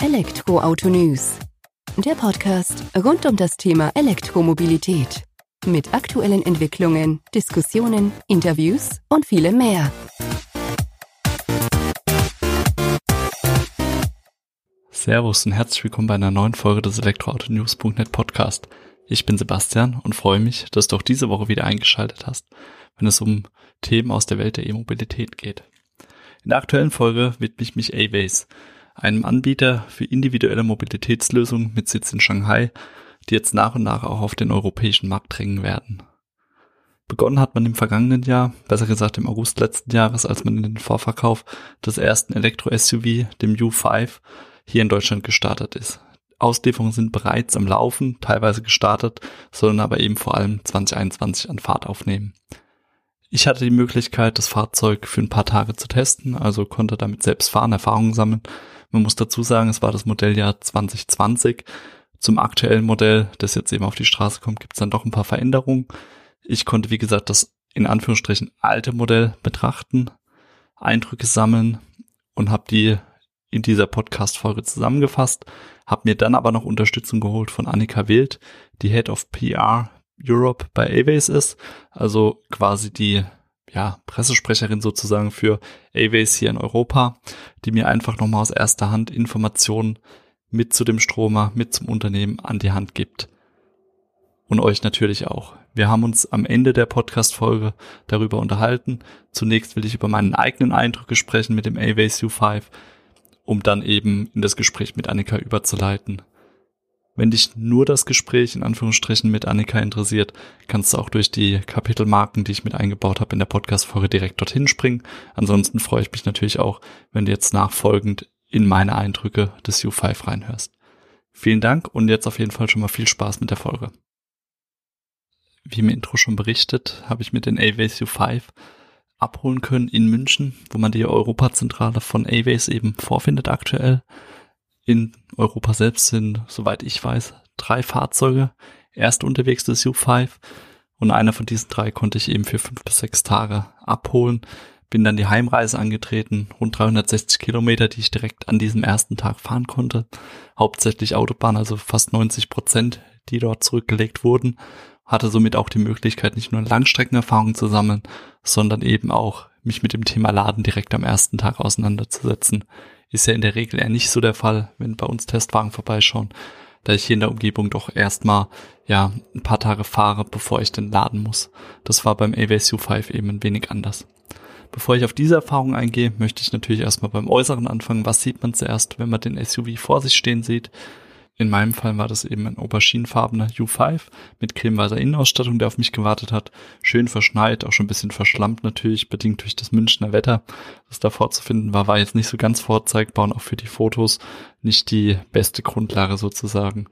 Elektroauto News. Der Podcast rund um das Thema Elektromobilität. Mit aktuellen Entwicklungen, Diskussionen, Interviews und vielem mehr. Servus und herzlich willkommen bei einer neuen Folge des Elektroautonews.net Podcast. Ich bin Sebastian und freue mich, dass du auch diese Woche wieder eingeschaltet hast, wenn es um Themen aus der Welt der E-Mobilität geht. In der aktuellen Folge widme ich mich A-Ways, einem Anbieter für individuelle Mobilitätslösungen mit Sitz in Shanghai, die jetzt nach und nach auch auf den europäischen Markt drängen werden. Begonnen hat man im vergangenen Jahr, besser gesagt im August letzten Jahres, als man in den Vorverkauf des ersten Elektro-SUV, dem U5, hier in Deutschland gestartet ist. Auslieferungen sind bereits am Laufen, teilweise gestartet, sollen aber eben vor allem 2021 an Fahrt aufnehmen. Ich hatte die Möglichkeit, das Fahrzeug für ein paar Tage zu testen, also konnte damit selbst fahren, Erfahrungen sammeln. Man muss dazu sagen, es war das Modelljahr 2020. Zum aktuellen Modell, das jetzt eben auf die Straße kommt, gibt es dann doch ein paar Veränderungen. Ich konnte, wie gesagt, das in Anführungsstrichen alte Modell betrachten, Eindrücke sammeln und habe die in dieser Podcast-Folge zusammengefasst, habe mir dann aber noch Unterstützung geholt von Annika Wild, die Head of PR Europe bei Aways ist, also quasi die ja, Pressesprecherin sozusagen für Aways hier in Europa, die mir einfach nochmal aus erster Hand Informationen mit zu dem Stromer, mit zum Unternehmen an die Hand gibt. Und euch natürlich auch. Wir haben uns am Ende der Podcast-Folge darüber unterhalten. Zunächst will ich über meinen eigenen Eindrücke sprechen mit dem Aways U5, um dann eben in das Gespräch mit Annika überzuleiten. Wenn dich nur das Gespräch in Anführungsstrichen mit Annika interessiert, kannst du auch durch die Kapitelmarken, die ich mit eingebaut habe in der Podcast-Folge direkt dorthin springen. Ansonsten freue ich mich natürlich auch, wenn du jetzt nachfolgend in meine Eindrücke des U5 reinhörst. Vielen Dank und jetzt auf jeden Fall schon mal viel Spaß mit der Folge. Wie im Intro schon berichtet, habe ich mit den Aways U5 abholen können in München, wo man die Europazentrale von Aways eben vorfindet aktuell. In Europa selbst sind, soweit ich weiß, drei Fahrzeuge erst unterwegs des U5 und einer von diesen drei konnte ich eben für fünf bis sechs Tage abholen. Bin dann die Heimreise angetreten, rund 360 Kilometer, die ich direkt an diesem ersten Tag fahren konnte. Hauptsächlich Autobahn, also fast 90 Prozent, die dort zurückgelegt wurden. Hatte somit auch die Möglichkeit, nicht nur Langstreckenerfahrungen zu sammeln, sondern eben auch mich mit dem Thema Laden direkt am ersten Tag auseinanderzusetzen. Ist ja in der Regel eher nicht so der Fall, wenn bei uns Testwagen vorbeischauen, da ich hier in der Umgebung doch erstmal ja ein paar Tage fahre, bevor ich den laden muss. Das war beim AWS U5 eben ein wenig anders. Bevor ich auf diese Erfahrung eingehe, möchte ich natürlich erstmal beim Äußeren anfangen. Was sieht man zuerst, wenn man den SUV vor sich stehen sieht? In meinem Fall war das eben ein auberginenfarbener U5 mit cremeweißer Innenausstattung, der auf mich gewartet hat. Schön verschneit, auch schon ein bisschen verschlammt natürlich, bedingt durch das Münchner Wetter. Das da vorzufinden war, war jetzt nicht so ganz vorzeigbar und auch für die Fotos nicht die beste Grundlage sozusagen.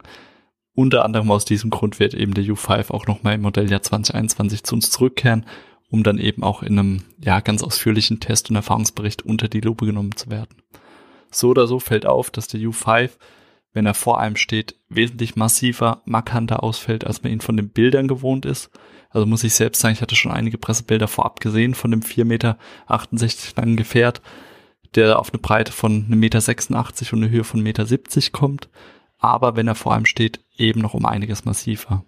Unter anderem aus diesem Grund wird eben der U5 auch nochmal im Modelljahr 2021 zu uns zurückkehren, um dann eben auch in einem ja ganz ausführlichen Test- und Erfahrungsbericht unter die Lupe genommen zu werden. So oder so fällt auf, dass der U5 wenn er vor einem steht, wesentlich massiver, markanter ausfällt, als man ihn von den Bildern gewohnt ist. Also muss ich selbst sagen, ich hatte schon einige Pressebilder vorab gesehen von dem 4,68 Meter langen Gefährt, der auf eine Breite von 1,86 Meter und eine Höhe von 1,70 Meter kommt. Aber wenn er vor einem steht, eben noch um einiges massiver.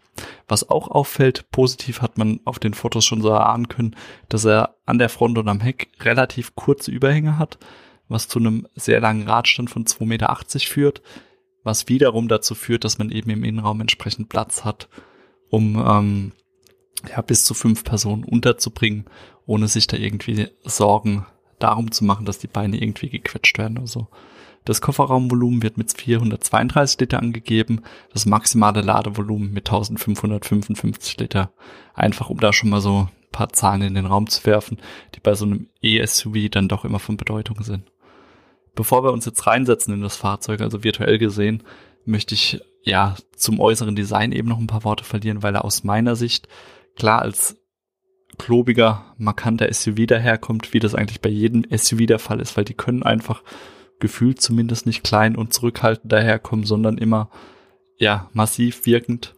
Was auch auffällt, positiv hat man auf den Fotos schon so erahnen können, dass er an der Front und am Heck relativ kurze Überhänge hat, was zu einem sehr langen Radstand von 2,80 Meter führt was wiederum dazu führt, dass man eben im Innenraum entsprechend Platz hat, um ähm, ja, bis zu fünf Personen unterzubringen, ohne sich da irgendwie Sorgen darum zu machen, dass die Beine irgendwie gequetscht werden oder so. Das Kofferraumvolumen wird mit 432 Liter angegeben, das maximale Ladevolumen mit 1555 Liter. Einfach um da schon mal so ein paar Zahlen in den Raum zu werfen, die bei so einem E-SUV dann doch immer von Bedeutung sind. Bevor wir uns jetzt reinsetzen in das Fahrzeug, also virtuell gesehen, möchte ich ja zum äußeren Design eben noch ein paar Worte verlieren, weil er aus meiner Sicht klar als klobiger, markanter SUV daherkommt, wie das eigentlich bei jedem SUV der Fall ist, weil die können einfach gefühlt zumindest nicht klein und zurückhaltend daherkommen, sondern immer ja massiv wirkend.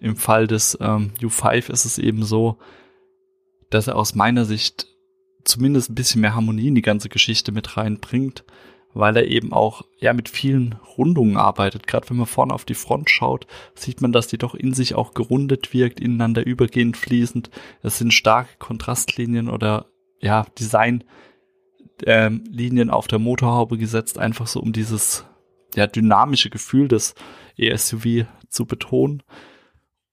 Im Fall des ähm, U5 ist es eben so, dass er aus meiner Sicht zumindest ein bisschen mehr Harmonie in die ganze Geschichte mit reinbringt weil er eben auch ja mit vielen Rundungen arbeitet. Gerade wenn man vorne auf die Front schaut, sieht man, dass die doch in sich auch gerundet wirkt, ineinander übergehend fließend. Es sind starke Kontrastlinien oder ja Designlinien ähm, auf der Motorhaube gesetzt, einfach so um dieses ja dynamische Gefühl des ESUV zu betonen.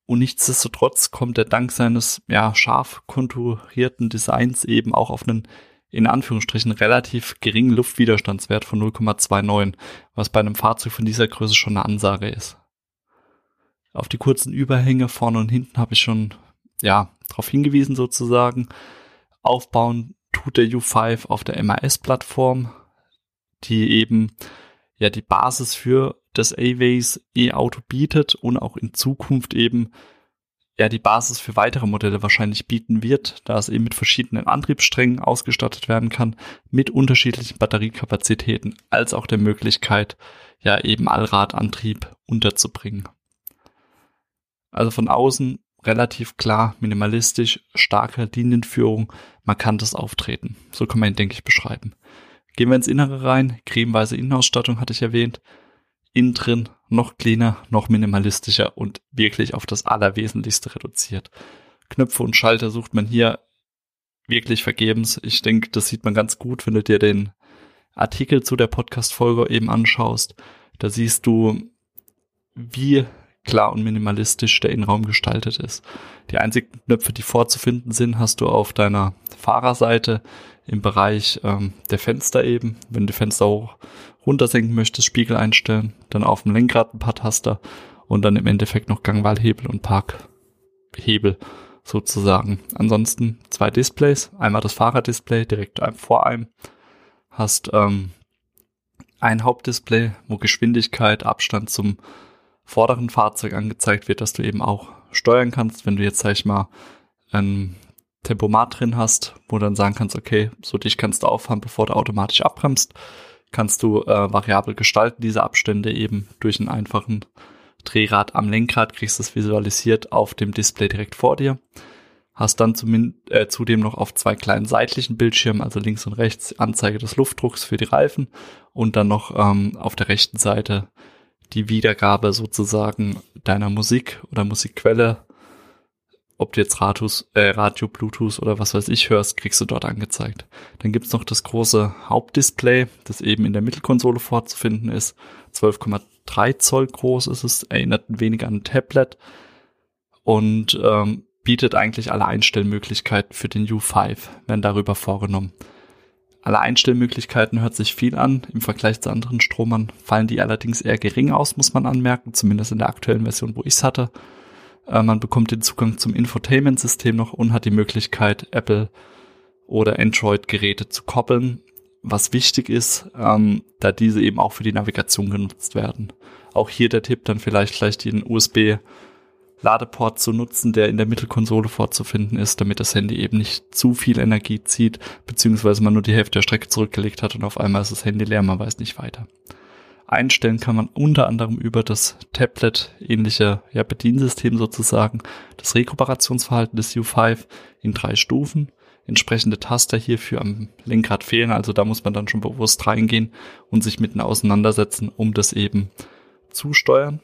Und nichtsdestotrotz kommt er dank seines ja scharf konturierten Designs eben auch auf einen in Anführungsstrichen relativ geringen Luftwiderstandswert von 0,29, was bei einem Fahrzeug von dieser Größe schon eine Ansage ist. Auf die kurzen Überhänge vorne und hinten habe ich schon ja darauf hingewiesen sozusagen. Aufbauen tut der U5 auf der MAS-Plattform, die eben ja die Basis für das A-Ways E-Auto bietet und auch in Zukunft eben ja die Basis für weitere Modelle wahrscheinlich bieten wird, da es eben mit verschiedenen Antriebssträngen ausgestattet werden kann, mit unterschiedlichen Batteriekapazitäten, als auch der Möglichkeit, ja eben Allradantrieb unterzubringen. Also von außen relativ klar, minimalistisch, starke Linienführung, markantes Auftreten. So kann man ihn, denke ich, beschreiben. Gehen wir ins Innere rein, cremeweise Innenausstattung hatte ich erwähnt, innen drin noch cleaner, noch minimalistischer und wirklich auf das Allerwesentlichste reduziert. Knöpfe und Schalter sucht man hier wirklich vergebens. Ich denke, das sieht man ganz gut, wenn du dir den Artikel zu der Podcast-Folge eben anschaust. Da siehst du, wie klar und minimalistisch der Innenraum gestaltet ist. Die einzigen Knöpfe, die vorzufinden sind, hast du auf deiner Fahrerseite im Bereich ähm, der Fenster eben. Wenn du Fenster hoch runtersenken möchtest, Spiegel einstellen, dann auf dem Lenkrad ein paar Taster und dann im Endeffekt noch Gangwahlhebel und Parkhebel sozusagen. Ansonsten zwei Displays, einmal das Fahrerdisplay direkt vor einem, hast ähm, ein Hauptdisplay, wo Geschwindigkeit, Abstand zum vorderen Fahrzeug angezeigt wird, dass du eben auch steuern kannst, wenn du jetzt, sag ich mal, ein Tempomat drin hast, wo du dann sagen kannst, okay, so dich kannst du auffahren, bevor du automatisch abbremst kannst du äh, variabel gestalten, diese Abstände eben durch einen einfachen Drehrad am Lenkrad, kriegst es visualisiert auf dem Display direkt vor dir. Hast dann äh, zudem noch auf zwei kleinen seitlichen Bildschirmen, also links und rechts, Anzeige des Luftdrucks für die Reifen und dann noch ähm, auf der rechten Seite die Wiedergabe sozusagen deiner Musik oder Musikquelle ob du jetzt Radius, äh, Radio, Bluetooth oder was weiß ich hörst, kriegst du dort angezeigt. Dann gibt's noch das große Hauptdisplay, das eben in der Mittelkonsole vorzufinden ist. 12,3 Zoll groß ist es, erinnert ein wenig an ein Tablet und ähm, bietet eigentlich alle Einstellmöglichkeiten für den U5, werden darüber vorgenommen. Alle Einstellmöglichkeiten hört sich viel an. Im Vergleich zu anderen Stromern fallen die allerdings eher gering aus, muss man anmerken, zumindest in der aktuellen Version, wo ich's hatte. Äh, man bekommt den Zugang zum Infotainment-System noch und hat die Möglichkeit, Apple oder Android-Geräte zu koppeln, was wichtig ist, ähm, da diese eben auch für die Navigation genutzt werden. Auch hier der Tipp, dann vielleicht gleich den USB Ladeport zu nutzen, der in der Mittelkonsole vorzufinden ist, damit das Handy eben nicht zu viel Energie zieht, beziehungsweise man nur die Hälfte der Strecke zurückgelegt hat und auf einmal ist das Handy leer, man weiß nicht weiter. Einstellen kann man unter anderem über das Tablet-ähnliche ja, Bediensystem sozusagen das Rekuperationsverhalten des U5 in drei Stufen. Entsprechende Taster hierfür am Lenkrad fehlen, also da muss man dann schon bewusst reingehen und sich mitten auseinandersetzen, um das eben zu steuern.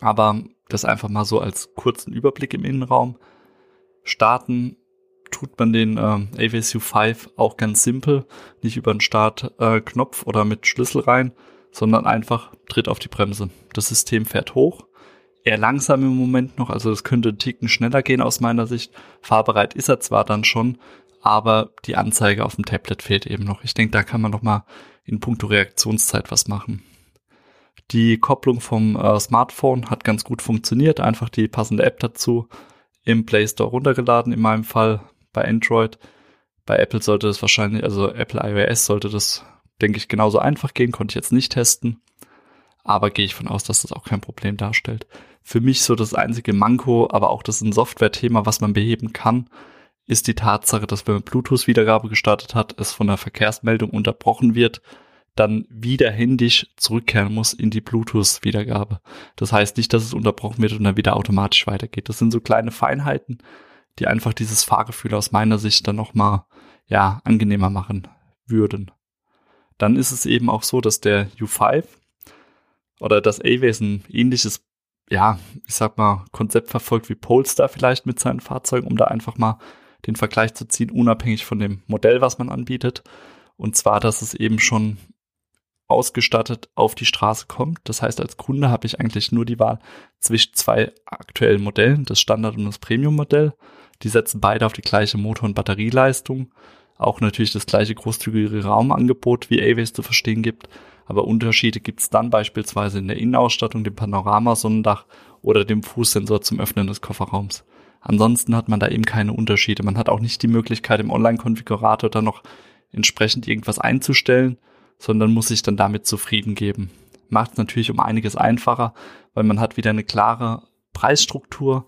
Aber das einfach mal so als kurzen Überblick im Innenraum. Starten tut man den äh, AVSU 5 auch ganz simpel, nicht über einen Startknopf äh, oder mit Schlüssel rein, sondern einfach tritt auf die Bremse. Das System fährt hoch, eher langsam im Moment noch, also das könnte einen Ticken schneller gehen aus meiner Sicht. Fahrbereit ist er zwar dann schon, aber die Anzeige auf dem Tablet fehlt eben noch. Ich denke, da kann man noch mal in puncto Reaktionszeit was machen. Die Kopplung vom äh, Smartphone hat ganz gut funktioniert, einfach die passende App dazu im Play Store runtergeladen in meinem Fall bei Android. Bei Apple sollte das wahrscheinlich, also Apple iOS sollte das, denke ich, genauso einfach gehen, konnte ich jetzt nicht testen. Aber gehe ich von aus, dass das auch kein Problem darstellt. Für mich so das einzige Manko, aber auch das ein Software-Thema, was man beheben kann, ist die Tatsache, dass wenn man Bluetooth-Wiedergabe gestartet hat, es von der Verkehrsmeldung unterbrochen wird, dann wieder händisch zurückkehren muss in die Bluetooth-Wiedergabe. Das heißt nicht, dass es unterbrochen wird und dann wieder automatisch weitergeht. Das sind so kleine Feinheiten, die einfach dieses Fahrgefühl aus meiner Sicht dann nochmal, ja, angenehmer machen würden. dann ist es eben auch so, dass der U5 oder das A-Ways ein ähnliches, ja, ich sag mal, Konzept verfolgt wie Polestar vielleicht mit seinen Fahrzeugen, um da einfach mal den Vergleich zu ziehen, unabhängig von dem Modell, was man anbietet. Und zwar, dass es eben schon ausgestattet auf die Straße kommt. Das heißt, als Kunde habe ich eigentlich nur die Wahl zwischen zwei aktuellen Modellen, das Standard- und das Premium-Modell. Die setzen beide auf die gleiche Motor- und Batterieleistung. Auch natürlich das gleiche großzügige Raumangebot wie Aways zu verstehen gibt. Aber Unterschiede gibt es dann beispielsweise in der Innenausstattung, dem Panoramasonnendach oder dem Fußsensor zum Öffnen des Kofferraums. Ansonsten hat man da eben keine Unterschiede. Man hat auch nicht die Möglichkeit, im Online-Konfigurator dann noch entsprechend irgendwas einzustellen, sondern muss sich dann damit zufrieden geben. Macht es natürlich um einiges einfacher, weil man hat wieder eine klare Preisstruktur.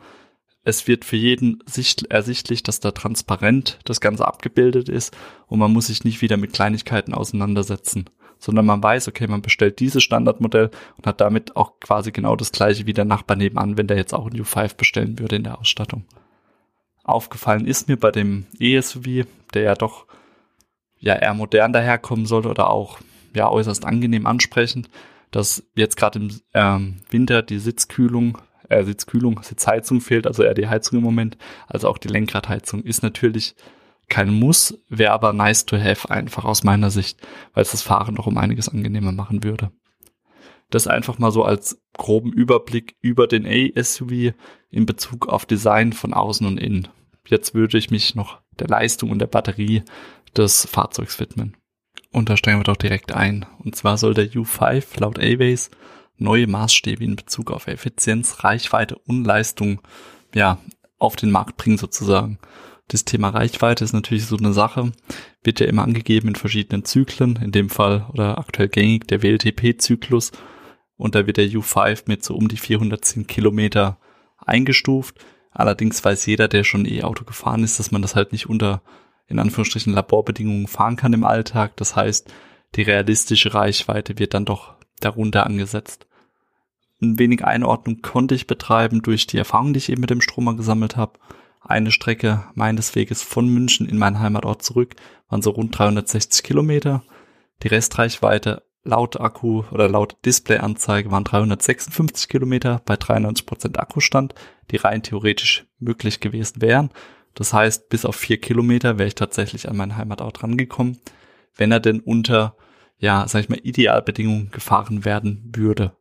Es wird für jeden ersichtlich, dass da transparent das Ganze abgebildet ist und man muss sich nicht wieder mit Kleinigkeiten auseinandersetzen, sondern man weiß, okay, man bestellt dieses Standardmodell und hat damit auch quasi genau das gleiche wie der Nachbar nebenan, wenn der jetzt auch ein U5 bestellen würde in der Ausstattung. Aufgefallen ist mir bei dem ESUV, der ja doch ja eher modern daherkommen soll oder auch ja äußerst angenehm ansprechend, dass jetzt gerade im ähm, Winter die Sitzkühlung, äh, Sitzkühlung, Sitzheizung fehlt, also eher die Heizung im Moment, also auch die Lenkradheizung ist natürlich kein Muss, wäre aber nice to have einfach aus meiner Sicht, weil es das Fahren doch um einiges angenehmer machen würde. Das einfach mal so als groben Überblick über den A-SUV in Bezug auf Design von außen und innen. Jetzt würde ich mich noch der Leistung und der Batterie des Fahrzeugs widmen. Und da steigen wir doch direkt ein. Und zwar soll der U5 laut Aways neue Maßstäbe in Bezug auf Effizienz, Reichweite und Leistung ja, auf den Markt bringen sozusagen. Das Thema Reichweite ist natürlich so eine Sache, wird ja immer angegeben in verschiedenen Zyklen, in dem Fall oder aktuell gängig der WLTP-Zyklus und da wird der U5 mit so um die 410 Kilometer eingestuft. Allerdings weiß jeder, der schon E-Auto gefahren ist, dass man das halt nicht unter in Anführungsstrichen Laborbedingungen fahren kann im Alltag. Das heißt, die realistische Reichweite wird dann doch darunter angesetzt. Ein wenig Einordnung konnte ich betreiben durch die Erfahrung, die ich eben mit dem Stromer gesammelt habe. Eine Strecke meines Weges von München in meinen Heimatort zurück waren so rund 360 Kilometer. Die Restreichweite laut Akku oder laut Displayanzeige waren 356 Kilometer bei 93 Prozent Akkustand, die rein theoretisch möglich gewesen wären. Das heißt, bis auf vier Kilometer wäre ich tatsächlich an meinen Heimatort rangekommen, wenn er denn unter, ja, sag ich mal, Idealbedingungen gefahren werden würde.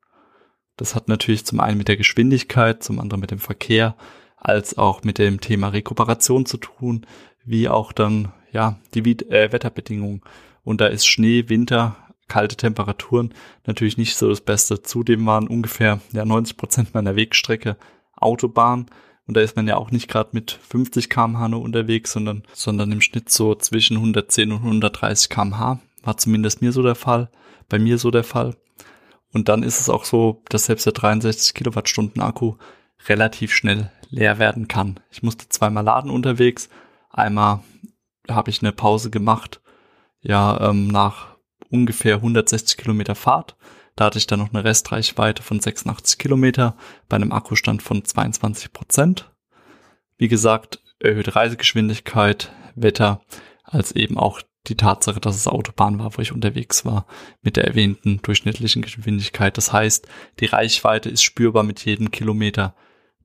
Das hat natürlich zum einen mit der Geschwindigkeit, zum anderen mit dem Verkehr, als auch mit dem Thema Rekuperation zu tun, wie auch dann, ja, die äh, Wetterbedingungen. Und da ist Schnee, Winter, kalte Temperaturen natürlich nicht so das Beste. Zudem waren ungefähr ja, 90 Prozent meiner Wegstrecke Autobahn. Und da ist man ja auch nicht gerade mit 50 kmh nur unterwegs, sondern, sondern im Schnitt so zwischen 110 und 130 kmh. War zumindest mir so der Fall, bei mir so der Fall. Und dann ist es auch so, dass selbst der 63 Kilowattstunden Akku relativ schnell leer werden kann. Ich musste zweimal laden unterwegs. Einmal habe ich eine Pause gemacht, ja, ähm, nach ungefähr 160 Kilometer Fahrt da hatte ich dann noch eine Restreichweite von 86 Kilometer bei einem Akkustand von 22 Prozent. Wie gesagt, erhöhte Reisegeschwindigkeit, Wetter, als eben auch die Tatsache, dass es Autobahn war, wo ich unterwegs war, mit der erwähnten durchschnittlichen Geschwindigkeit. Das heißt, die Reichweite ist spürbar mit jedem Kilometer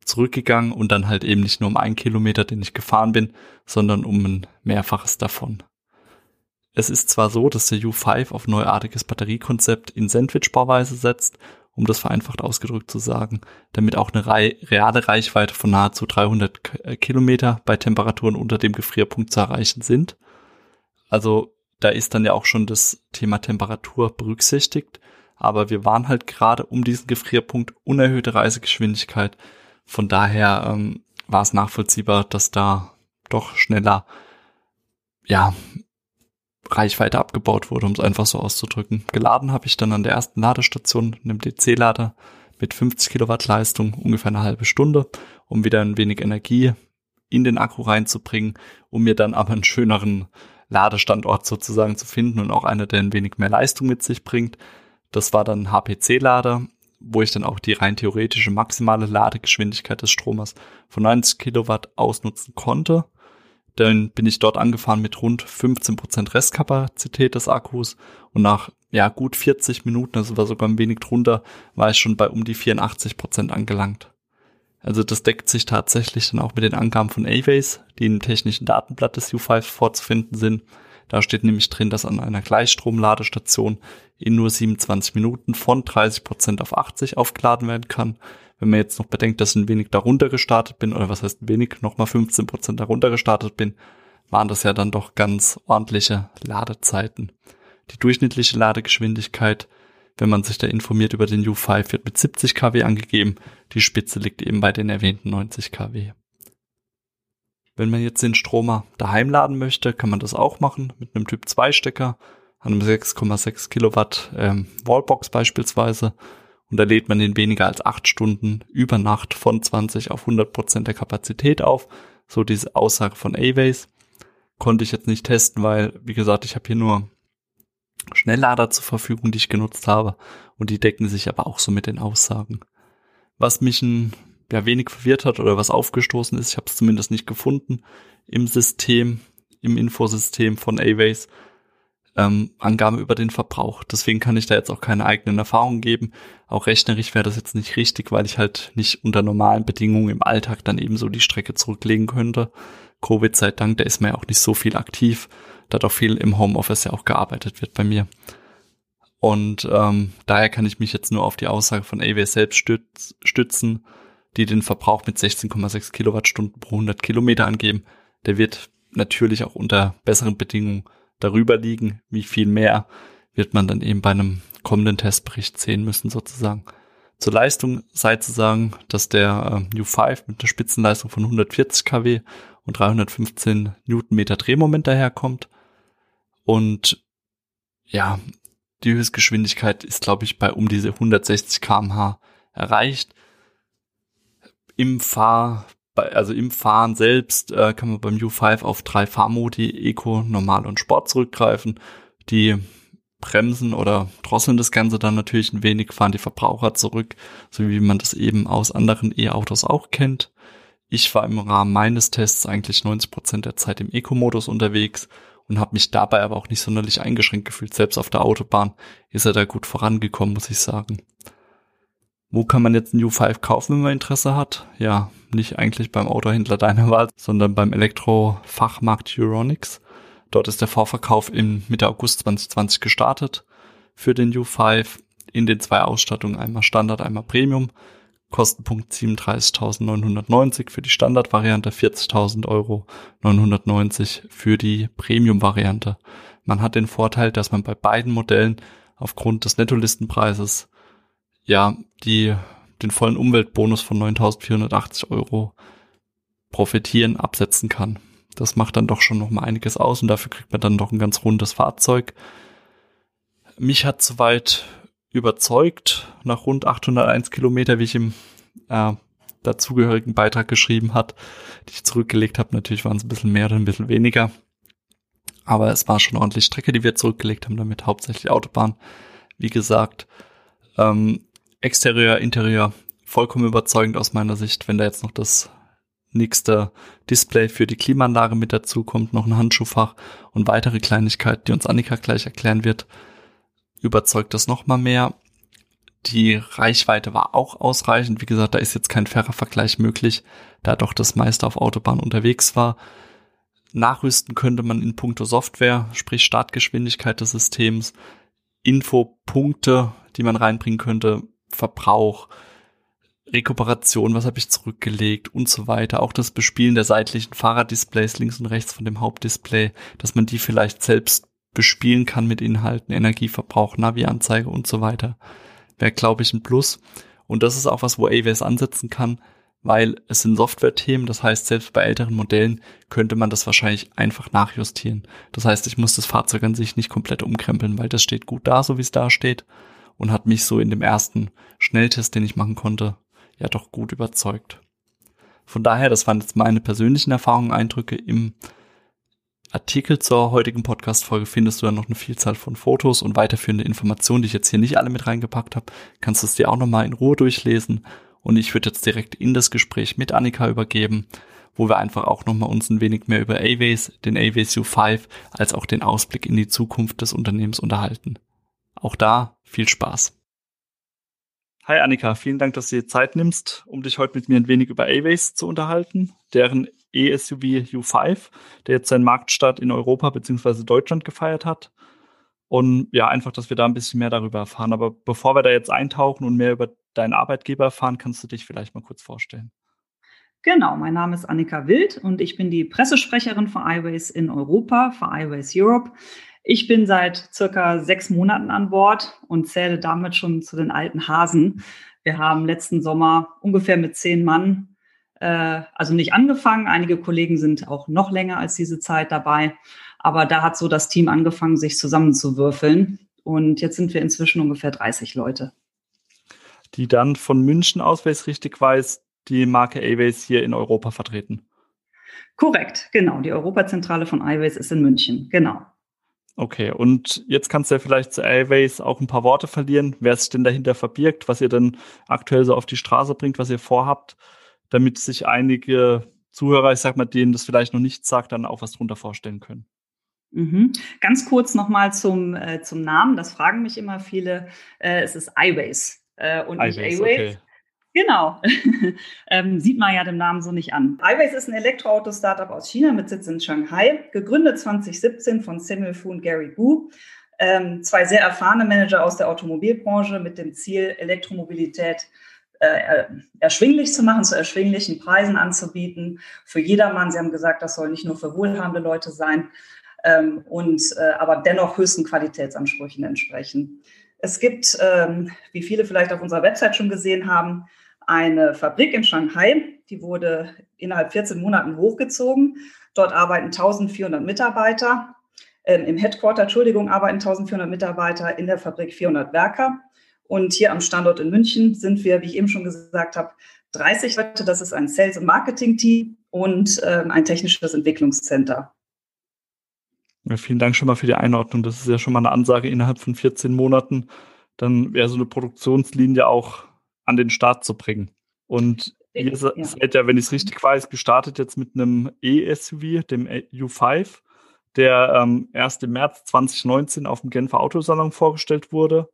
zurückgegangen und dann halt eben nicht nur um einen Kilometer, den ich gefahren bin, sondern um ein Mehrfaches davon. Es ist zwar so, dass der U5 auf neuartiges Batteriekonzept in Sandwich-Bauweise setzt, um das vereinfacht ausgedrückt zu sagen, damit auch eine reale Reichweite von nahezu 300 äh, Kilometer bei Temperaturen unter dem Gefrierpunkt zu erreichen sind. Also da ist dann ja auch schon das Thema Temperatur berücksichtigt, aber wir waren halt gerade um diesen Gefrierpunkt unerhöhte Reisegeschwindigkeit. Von daher ähm, war es nachvollziehbar, dass da doch schneller ja, Reichweite abgebaut wurde, um es einfach so auszudrücken. Geladen habe ich dann an der ersten Ladestation, einem DC-Lader mit 50 Kilowatt Leistung, ungefähr eine halbe Stunde, um wieder ein wenig Energie in den Akku reinzubringen, um mir dann aber einen schöneren Ladestandort sozusagen zu finden und auch einer, der ein wenig mehr Leistung mit sich bringt. Das war dann HPC-Lader, wo ich dann auch die rein theoretische maximale Ladegeschwindigkeit des Stromers von 90 Kilowatt ausnutzen konnte Dann bin ich dort angefahren mit rund 15% Restkapazität des Akkus und nach ja gut 40 Minuten, das war sogar ein wenig drunter, war ich schon bei um die 84% angelangt. Also das deckt sich tatsächlich dann auch mit den Angaben von Aways, die im technischen Datenblatt des U5 vorzufinden sind. Da steht nämlich drin, dass an einer Gleichstromladestation in nur 27 Minuten von 30% auf 80 aufgeladen werden kann. Wenn man jetzt noch bedenkt, dass ich ein wenig darunter gestartet bin, oder was heißt wenig, nochmal 15% darunter gestartet bin, waren das ja dann doch ganz ordentliche Ladezeiten. Die durchschnittliche Ladegeschwindigkeit wenn man sich da informiert über den U5, wird mit 70 kW angegeben. Die Spitze liegt eben bei den erwähnten 90 kW. Wenn man jetzt den Stromer daheim laden möchte, kann man das auch machen mit einem Typ 2 Stecker, einem 6,6 Kilowatt ähm, Wallbox beispielsweise. Und da lädt man in weniger als acht Stunden über Nacht von 20 auf 100 Prozent der Kapazität auf. So diese Aussage von Aways. Konnte ich jetzt nicht testen, weil, wie gesagt, ich habe hier nur Schnelllader zur Verfügung, die ich genutzt habe. Und die decken sich aber auch so mit den Aussagen. Was mich ein ja, wenig verwirrt hat oder was aufgestoßen ist, ich habe es zumindest nicht gefunden im System, im Infosystem von Aways, ähm, Angaben über den Verbrauch. Deswegen kann ich da jetzt auch keine eigenen Erfahrungen geben. Auch rechnerisch wäre das jetzt nicht richtig, weil ich halt nicht unter normalen Bedingungen im Alltag dann eben so die Strecke zurücklegen könnte. Covid sei Dank, da ist man ja auch nicht so viel aktiv da doch viel im Homeoffice ja auch gearbeitet wird bei mir. Und ähm, daher kann ich mich jetzt nur auf die Aussage von AWS selbst stütz, stützen, die den Verbrauch mit 16,6 Kilowattstunden pro 100 Kilometer angeben. Der wird natürlich auch unter besseren Bedingungen darüber liegen. Wie viel mehr wird man dann eben bei einem kommenden Testbericht sehen müssen sozusagen. Zur Leistung sei zu sagen, dass der äh, U5 mit einer Spitzenleistung von 140 kW und 315 Newtonmeter Drehmoment daherkommt. Und ja, die Höchstgeschwindigkeit ist, glaube ich, bei um diese 160 kmh erreicht. Im Fahr, also im Fahren selbst äh, kann man beim U5 auf drei Fahrmodi, Eco, Normal und Sport zurückgreifen. Die bremsen oder drosseln das Ganze dann natürlich ein wenig, fahren die Verbraucher zurück, so wie man das eben aus anderen E-Autos auch kennt. Ich war im Rahmen meines Tests eigentlich 90 Prozent der Zeit im Eco-Modus unterwegs und habe mich dabei aber auch nicht sonderlich eingeschränkt gefühlt. Selbst auf der Autobahn ist er da gut vorangekommen, muss ich sagen. Wo kann man jetzt ein U5 kaufen, wenn man Interesse hat? Ja, nicht eigentlich beim Autohändler deiner Wahl, sondern beim Elektrofachmarkt Euronics. Dort ist der Vorverkauf im Mitte August 2020 gestartet für den U5 in den zwei Ausstattungen, einmal Standard, einmal Premium. Kostenpunkt 37.990 für die Standardvariante, 40.000 Euro 990 für die Premium-Variante. Man hat den Vorteil, dass man bei beiden Modellen aufgrund des Nettolistenpreises ja die den vollen Umweltbonus von 9.480 Euro profitieren, absetzen kann. Das macht dann doch schon noch mal einiges aus und dafür kriegt man dann doch ein ganz rundes Fahrzeug. Mich hat soweit überzeugt, nach rund 801 Kilometer, wie ich im äh, dazugehörigen Beitrag geschrieben hat, die ich zurückgelegt habe. Natürlich waren es ein bisschen mehr oder ein bisschen weniger. Aber es war schon ordentlich Strecke, die wir zurückgelegt haben, damit hauptsächlich Autobahn. Wie gesagt, ähm, Exterieur, Interieur, vollkommen überzeugend aus meiner Sicht, wenn da jetzt noch das nächste Display für die Klimaanlage mit dazu kommt, noch ein Handschuhfach und weitere Kleinigkeiten, die uns Annika gleich erklären wird, überzeugt das nochmal mehr. Die Reichweite war auch ausreichend. Wie gesagt, da ist jetzt kein fairer Vergleich möglich, da doch das meiste auf Autobahn unterwegs war. Nachrüsten könnte man in puncto Software, sprich Startgeschwindigkeit des Systems, Infopunkte, die man reinbringen könnte, Verbrauch, Rekuperation, was habe ich zurückgelegt und so weiter. Auch das Bespielen der seitlichen Fahrraddisplays links und rechts von dem Hauptdisplay, dass man die vielleicht selbst bespielen kann mit Inhalten, Energieverbrauch, Navi-Anzeige und so weiter, wäre, glaube ich, ein Plus. Und das ist auch was, wo AWS ansetzen kann, weil es sind Software-Themen, das heißt, selbst bei älteren Modellen könnte man das wahrscheinlich einfach nachjustieren. Das heißt, ich muss das Fahrzeug an sich nicht komplett umkrempeln, weil das steht gut da, so wie es da steht und hat mich so in dem ersten Schnelltest, den ich machen konnte, ja doch gut überzeugt. Von daher, das waren jetzt meine persönlichen Erfahrungen, Eindrücke im Artikel zur heutigen Podcast-Folge findest du dann noch eine Vielzahl von Fotos und weiterführende Informationen, die ich jetzt hier nicht alle mit reingepackt habe. Kannst du es dir auch nochmal in Ruhe durchlesen. Und ich würde jetzt direkt in das Gespräch mit Annika übergeben wo wir einfach auch nochmal uns ein wenig mehr über Aways, den Aways U5, als auch den Ausblick in die Zukunft des Unternehmens unterhalten. Auch da viel Spaß. Hi Annika, vielen Dank, dass du dir Zeit nimmst, um dich heute mit mir ein wenig über Aways zu unterhalten, deren E-SUV U5, der jetzt seinen Marktstart in Europa bzw. Deutschland gefeiert hat. Und ja, einfach, dass wir da ein bisschen mehr darüber erfahren. Aber bevor wir da jetzt eintauchen und mehr über deinen Arbeitgeber erfahren, kannst du dich vielleicht mal kurz vorstellen. Genau, mein Name ist Annika Wild und ich bin die Pressesprecherin für iWays in Europa, für iWays Europe. Ich bin seit circa sechs Monaten an Bord und zähle damit schon zu den alten Hasen. Wir haben letzten Sommer ungefähr mit zehn Mann, äh, also nicht angefangen. Einige Kollegen sind auch noch länger als diese Zeit dabei. Aber da hat so das Team angefangen, sich zusammenzuwürfeln. Und jetzt sind wir inzwischen ungefähr 30 Leute. Die dann von München aus, wenn ich es richtig weiß, die Marke Aways hier in Europa vertreten. Korrekt, genau. Die Europazentrale von iWays ist in München, genau. Okay, und jetzt kannst du ja vielleicht zu Airways auch ein paar Worte verlieren, wer sich denn dahinter verbirgt, was ihr denn aktuell so auf die Straße bringt, was ihr vorhabt, damit sich einige Zuhörer, ich sag mal, denen das vielleicht noch nicht sagt, dann auch was drunter vorstellen können. Mhm. Ganz kurz nochmal zum, äh, zum Namen, das fragen mich immer viele. Äh, es ist iWays äh, und iWays, nicht Aways. Okay. Genau. ähm, sieht man ja dem Namen so nicht an. iWays ist ein Elektroauto-Startup aus China mit Sitz in Shanghai, gegründet 2017 von Samuel Fu und Gary Bu. Ähm, zwei sehr erfahrene Manager aus der Automobilbranche mit dem Ziel, Elektromobilität äh, erschwinglich zu machen, zu erschwinglichen Preisen anzubieten, für jedermann. Sie haben gesagt, das soll nicht nur für wohlhabende Leute sein, ähm, und äh, aber dennoch höchsten Qualitätsansprüchen entsprechen. Es gibt, ähm, wie viele vielleicht auf unserer Website schon gesehen haben, eine Fabrik in Shanghai, die wurde innerhalb 14 Monaten hochgezogen. Dort arbeiten 1400 Mitarbeiter. Ähm, Im Headquarter, Entschuldigung, arbeiten 1400 Mitarbeiter, in der Fabrik 400 Werker. Und hier am Standort in München sind wir, wie ich eben schon gesagt habe, 30 Leute. Das ist ein Sales- und Marketing-Team und ähm, ein technisches Entwicklungscenter. Ja, vielen Dank schon mal für die Einordnung. Das ist ja schon mal eine Ansage innerhalb von 14 Monaten. Dann wäre so eine Produktionslinie auch an den Start zu bringen. Und ihr ja. seid ja, wenn ich es richtig weiß, gestartet jetzt mit einem E-SUV, dem U5, der ähm, erst im März 2019 auf dem Genfer Autosalon vorgestellt wurde.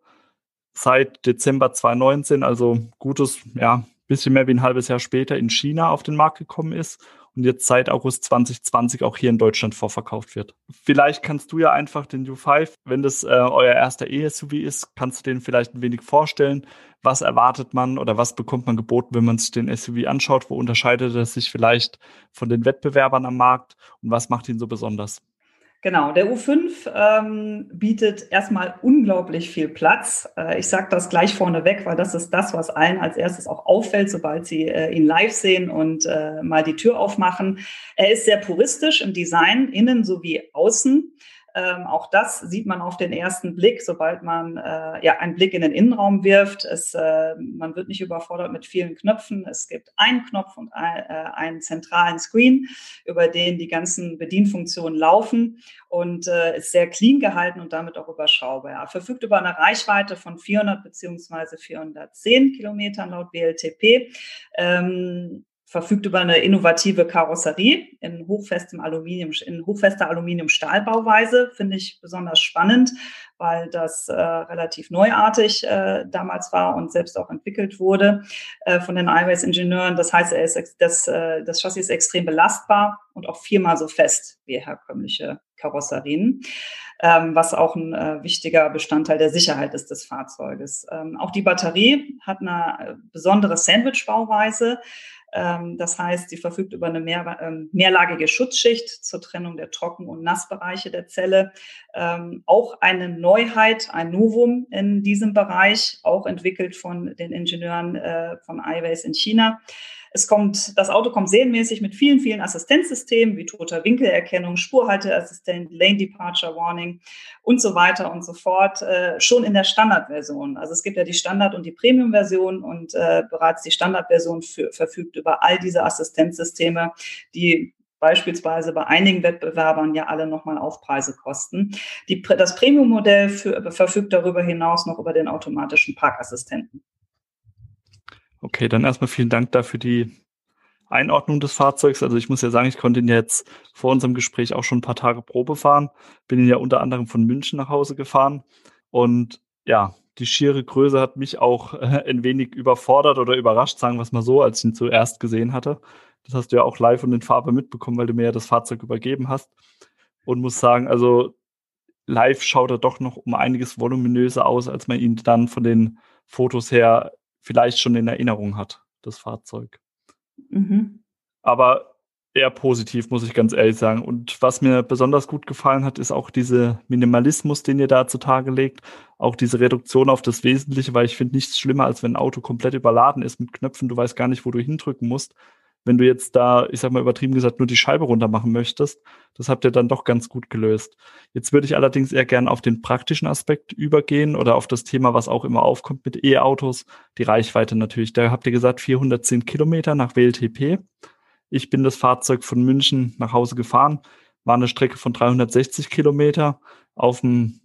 Seit Dezember 2019, also gutes, ja, bisschen mehr wie ein halbes Jahr später in China auf den Markt gekommen ist und jetzt seit August 2020 auch hier in Deutschland vorverkauft wird. Vielleicht kannst du ja einfach den U5, wenn das äh, euer erster E-SUV ist, kannst du den vielleicht ein wenig vorstellen. Was erwartet man oder was bekommt man geboten, wenn man sich den SUV anschaut? Wo unterscheidet er sich vielleicht von den Wettbewerbern am Markt und was macht ihn so besonders? Genau, der U5 ähm, bietet erstmal unglaublich viel Platz. Äh, ich sage das gleich vorneweg, weil das ist das, was allen als erstes auch auffällt, sobald sie äh, ihn live sehen und äh, mal die Tür aufmachen. Er ist sehr puristisch im Design, innen sowie außen. Ähm, auch das sieht man auf den ersten Blick, sobald man äh, ja einen Blick in den Innenraum wirft. Es, äh, man wird nicht überfordert mit vielen Knöpfen. Es gibt einen Knopf und ein, äh, einen zentralen Screen, über den die ganzen Bedienfunktionen laufen und äh, ist sehr clean gehalten und damit auch überschaubar. Er verfügt über eine Reichweite von 400 beziehungsweise 410 Kilometern laut WLTP. Ähm, verfügt über eine innovative Karosserie in hochfestem Aluminium, in hochfester Aluminium-Stahlbauweise. Finde ich besonders spannend, weil das äh, relativ neuartig äh, damals war und selbst auch entwickelt wurde äh, von den iWays-Ingenieuren. Das heißt, er ist, das, äh, das Chassis ist extrem belastbar und auch viermal so fest wie herkömmliche Karosserien, ähm, was auch ein äh, wichtiger Bestandteil der Sicherheit ist des Fahrzeuges. Ähm, auch die Batterie hat eine äh, besondere Sandwich-Bauweise. Ähm, das heißt, sie verfügt über eine mehr, ähm, mehrlagige Schutzschicht zur Trennung der Trocken- und Nassbereiche der Zelle. Ähm, auch eine Neuheit, ein Novum in diesem Bereich, auch entwickelt von den Ingenieuren äh, von iWays in China. Es kommt, das Auto kommt serienmäßig mit vielen, vielen Assistenzsystemen wie toter Winkelerkennung, Spurhalteassistent, Lane Departure Warning und so weiter und so fort, äh, schon in der Standardversion. Also es gibt ja die Standard- und die Premium-Version und äh, bereits die Standardversion für, verfügt über all diese Assistenzsysteme, die beispielsweise bei einigen Wettbewerbern ja alle nochmal Aufpreise kosten. Die, das Premium-Modell verfügt darüber hinaus noch über den automatischen Parkassistenten. Okay, dann erstmal vielen Dank dafür die Einordnung des Fahrzeugs. Also ich muss ja sagen, ich konnte ihn jetzt vor unserem Gespräch auch schon ein paar Tage Probe fahren. Bin ihn ja unter anderem von München nach Hause gefahren. Und ja, die schiere Größe hat mich auch ein wenig überfordert oder überrascht, sagen wir es mal so, als ich ihn zuerst gesehen hatte. Das hast du ja auch live und in Farbe mitbekommen, weil du mir ja das Fahrzeug übergeben hast. Und muss sagen, also live schaut er doch noch um einiges voluminöser aus, als man ihn dann von den Fotos her vielleicht schon in Erinnerung hat, das Fahrzeug. Mhm. Aber eher positiv, muss ich ganz ehrlich sagen. Und was mir besonders gut gefallen hat, ist auch dieser Minimalismus, den ihr da zutage legt. Auch diese Reduktion auf das Wesentliche, weil ich finde nichts schlimmer, als wenn ein Auto komplett überladen ist mit Knöpfen, du weißt gar nicht, wo du hindrücken musst. Wenn du jetzt da, ich sag mal übertrieben gesagt, nur die Scheibe runter machen möchtest, das habt ihr dann doch ganz gut gelöst. Jetzt würde ich allerdings eher gerne auf den praktischen Aspekt übergehen oder auf das Thema, was auch immer aufkommt mit E-Autos, die Reichweite natürlich. Da habt ihr gesagt 410 Kilometer nach WLTP. Ich bin das Fahrzeug von München nach Hause gefahren, war eine Strecke von 360 Kilometer. Auf, dem,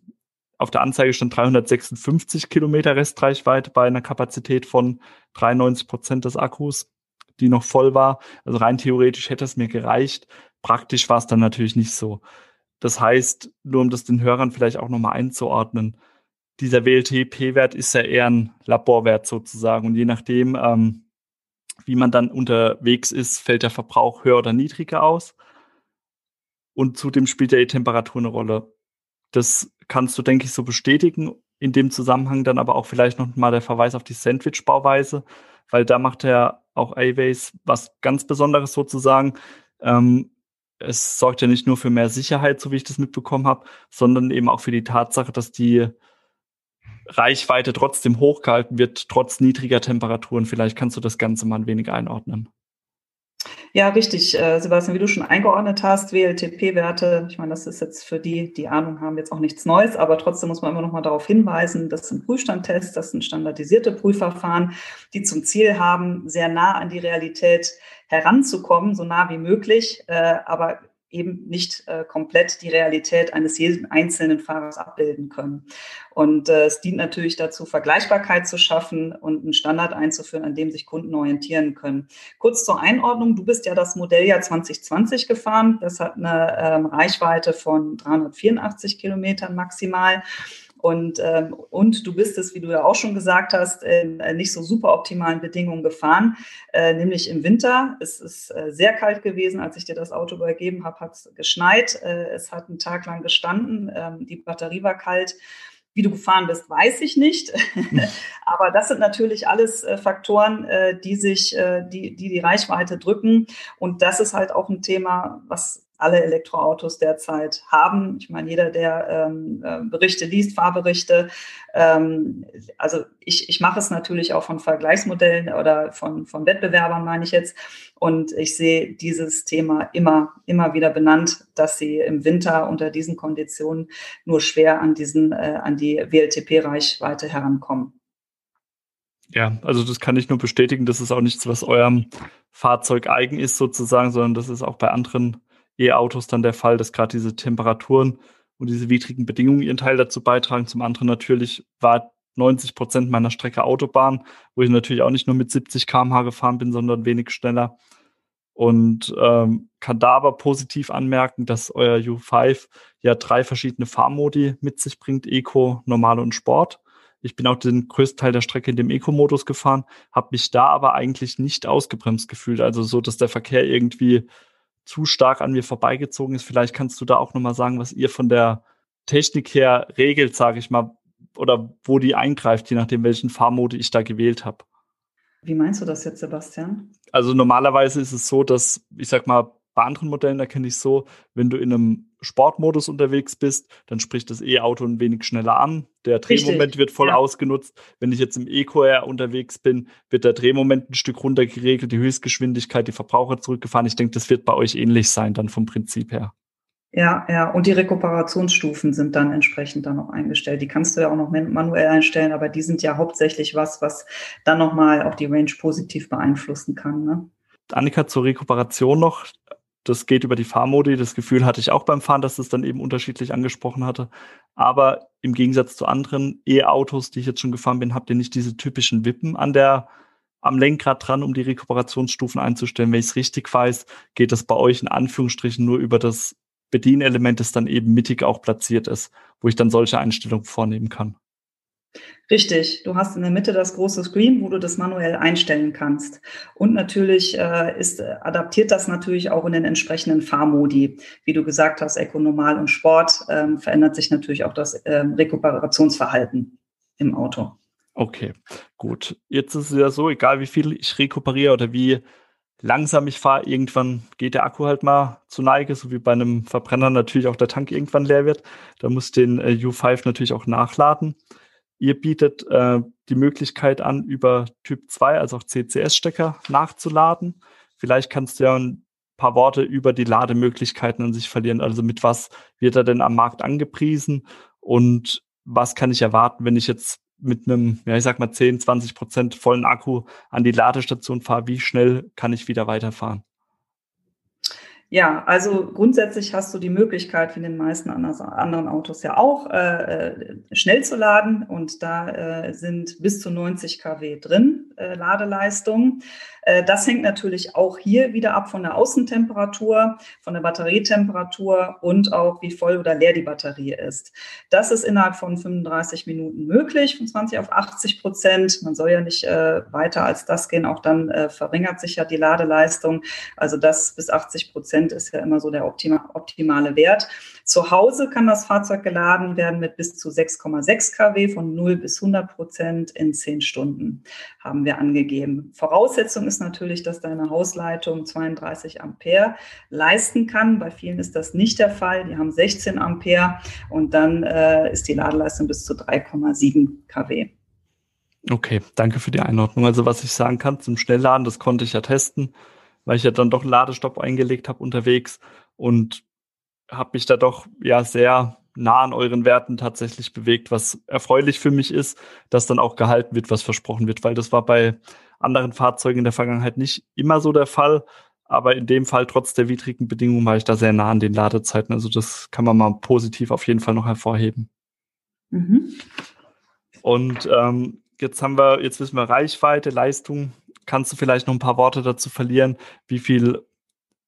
auf der Anzeige stand 356 Kilometer Restreichweite bei einer Kapazität von 93 Prozent des Akkus, die noch voll war. Also rein theoretisch hätte es mir gereicht. Praktisch war es dann natürlich nicht so. Das heißt, nur um das den Hörern vielleicht auch nochmal einzuordnen, dieser WLTP-Wert ist ja eher ein Laborwert sozusagen. Und je nachdem, ähm, wie man dann unterwegs ist, fällt der Verbrauch höher oder niedriger aus. Und zudem spielt ja die Temperatur eine Rolle. Das kannst du, denke ich, so bestätigen. In dem Zusammenhang dann aber auch vielleicht noch mal der Verweis auf die Sandwich-Bauweise, weil da macht er auch A-Ways was ganz Besonderes sozusagen. Ähm, es sorgt ja nicht nur für mehr Sicherheit, so wie ich das mitbekommen habe, sondern eben auch für die Tatsache, dass die Reichweite trotzdem hochgehalten wird, trotz niedriger Temperaturen. Vielleicht kannst du das Ganze mal ein wenig einordnen. Ja, richtig, äh, Sebastian, wie du schon eingeordnet hast, WLTP-Werte, ich meine, das ist jetzt für die, die Ahnung haben, jetzt auch nichts Neues, aber trotzdem muss man immer noch mal darauf hinweisen, das sind Prüfstandtests, das sind standardisierte Prüfverfahren, die zum Ziel haben, sehr nah an die Realität heranzukommen, so nah wie möglich, äh, aber eben nicht äh, komplett die Realität eines jeden einzelnen Fahrers abbilden können. Und äh, es dient natürlich dazu, Vergleichbarkeit zu schaffen und einen Standard einzuführen, an dem sich Kunden orientieren können. Kurz zur Einordnung, du bist ja das Modelljahr 2020 gefahren. Das hat eine ähm, Reichweite von 384 Kilometern maximal. Und, ähm, und du bist es, wie du ja auch schon gesagt hast, in äh, nicht so super optimalen Bedingungen gefahren, äh, nämlich im Winter. Es ist äh, sehr kalt gewesen, als ich dir das Auto übergeben habe, hat es geschneit. Äh, es hat einen Tag lang gestanden, ähm, die Batterie war kalt. Wie du gefahren bist, weiß ich nicht. Aber das sind natürlich alles äh, Faktoren, äh, die sich, die, die die Reichweite drücken. Und das ist halt auch ein Thema, was alle Elektroautos derzeit haben. Ich meine, jeder, der ähm, äh, Berichte liest, Fahrberichte, ähm, also ich, ich mache es natürlich auch von Vergleichsmodellen oder von, von Wettbewerbern, meine ich jetzt. Und ich sehe dieses Thema immer, immer wieder benannt, dass sie im Winter unter diesen Konditionen nur schwer an diesen, äh, an die WLTP-Reichweite herankommen. Ja, also das kann ich nur bestätigen. Das ist auch nichts, was eurem Fahrzeug eigen ist sozusagen, sondern das ist auch bei anderen E-Autos dann der Fall, dass gerade diese Temperaturen und diese widrigen Bedingungen ihren Teil dazu beitragen. Zum anderen natürlich war 90 Prozent meiner Strecke Autobahn, wo ich natürlich auch nicht nur mit 70 km/h gefahren bin, sondern wenig schneller. Und ähm, kann da aber positiv anmerken, dass euer U5 ja drei verschiedene Fahrmodi mit sich bringt, Eco, Normal und Sport. Ich bin auch den größten Teil der Strecke in dem Eco-Modus gefahren, habe mich da aber eigentlich nicht ausgebremst gefühlt. Also so, dass der Verkehr irgendwie zu stark an mir vorbeigezogen ist. Vielleicht kannst du da auch nochmal sagen, was ihr von der Technik her regelt, sage ich mal, oder wo die eingreift, je nachdem, welchen Fahrmode ich da gewählt habe. Wie meinst du das jetzt, Sebastian? Also normalerweise ist es so, dass, ich sag mal, bei anderen Modellen erkenne ich so, wenn du in einem Sportmodus unterwegs bist, dann spricht das E-Auto ein wenig schneller an. Der Drehmoment Richtig. wird voll ja. ausgenutzt. Wenn ich jetzt im Eco-Air unterwegs bin, wird der Drehmoment ein Stück runter geregelt, die Höchstgeschwindigkeit, die Verbraucher zurückgefahren. Ich denke, das wird bei euch ähnlich sein, dann vom Prinzip her. Ja, ja, und die Rekuperationsstufen sind dann entsprechend dann noch eingestellt. Die kannst du ja auch noch manuell einstellen, aber die sind ja hauptsächlich was, was dann nochmal auch die Range positiv beeinflussen kann. Ne? Annika, zur Rekuperation noch das geht über die Fahrmodi. Das Gefühl hatte ich auch beim Fahren, dass es dann eben unterschiedlich angesprochen hatte. Aber im Gegensatz zu anderen E-Autos, die ich jetzt schon gefahren bin, habt ihr nicht diese typischen Wippen an der am Lenkrad dran, um die Rekuperationsstufen einzustellen. Wenn ich es richtig weiß, geht das bei euch in Anführungsstrichen nur über das Bedienelement, das dann eben mittig auch platziert ist, wo ich dann solche Einstellungen vornehmen kann. Richtig, du hast in der Mitte das große Screen, wo du das manuell einstellen kannst. Und natürlich äh, ist, äh, adaptiert das natürlich auch in den entsprechenden Fahrmodi. Wie du gesagt hast, Eco, Normal und Sport ähm, verändert sich natürlich auch das ähm, Rekuperationsverhalten im Auto. Okay, gut. Jetzt ist es ja so, egal wie viel ich rekuperiere oder wie langsam ich fahre, irgendwann geht der Akku halt mal zu Neige, so wie bei einem Verbrenner natürlich auch der Tank irgendwann leer wird. Da muss den äh, U5 natürlich auch nachladen. Ihr bietet äh, die Möglichkeit an, über Typ 2, also auch CCS-Stecker nachzuladen. Vielleicht kannst du ja ein paar Worte über die Lademöglichkeiten an sich verlieren. Also mit was wird er denn am Markt angepriesen und was kann ich erwarten, wenn ich jetzt mit einem, ja, ich sag mal 10, 20 Prozent vollen Akku an die Ladestation fahre? Wie schnell kann ich wieder weiterfahren? Ja, also grundsätzlich hast du die Möglichkeit, wie in den meisten anderen Autos ja auch, äh, äh, schnell zu laden. Und da äh, sind bis zu 90 kW drin, äh, Ladeleistung. Äh, das hängt natürlich auch hier wieder ab von der Außentemperatur, von der Batterietemperatur und auch wie voll oder leer die Batterie ist. Das ist innerhalb von 35 Minuten möglich, von 20 auf 80 Prozent. Man soll ja nicht äh, weiter als das gehen. Auch dann verringert sich ja die Ladeleistung. Also das bis 80 Prozent ist ja immer so der optima optimale Wert. Zu Hause kann das Fahrzeug geladen werden mit bis zu 6,6 kW von 0 bis 100 Prozent in 10 Stunden, haben wir angegeben. Voraussetzung ist natürlich, dass deine Hausleitung 32 Ampere leisten kann. Bei vielen ist das nicht der Fall. Die haben 16 Ampere und dann äh, ist die Ladeleistung bis zu 3,7 kW. Okay, danke für die Einordnung. Also was ich sagen kann zum Schnellladen, das konnte ich ja testen, weil ich ja dann doch einen Ladestopp eingelegt habe unterwegs und habe mich da doch ja sehr nah an euren Werten tatsächlich bewegt, was erfreulich für mich ist, dass dann auch gehalten wird, was versprochen wird, weil das war bei anderen Fahrzeugen in der Vergangenheit nicht immer so der Fall. Aber in dem Fall, trotz der widrigen Bedingungen, war ich da sehr nah an den Ladezeiten. Also das kann man mal positiv auf jeden Fall noch hervorheben. Mhm. Und ähm, jetzt haben wir, jetzt wissen wir Reichweite, Leistung. Kannst du vielleicht noch ein paar Worte dazu verlieren, wie viel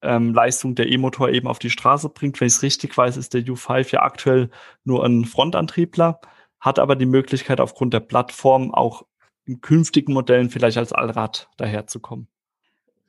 ähm, Leistung der E-Motor eben auf die Straße bringt. Wenn ich es richtig weiß, ist der U5 ja aktuell nur ein Frontantriebler, hat aber die Möglichkeit aufgrund der Plattform auch in künftigen Modellen vielleicht als Allrad daherzukommen.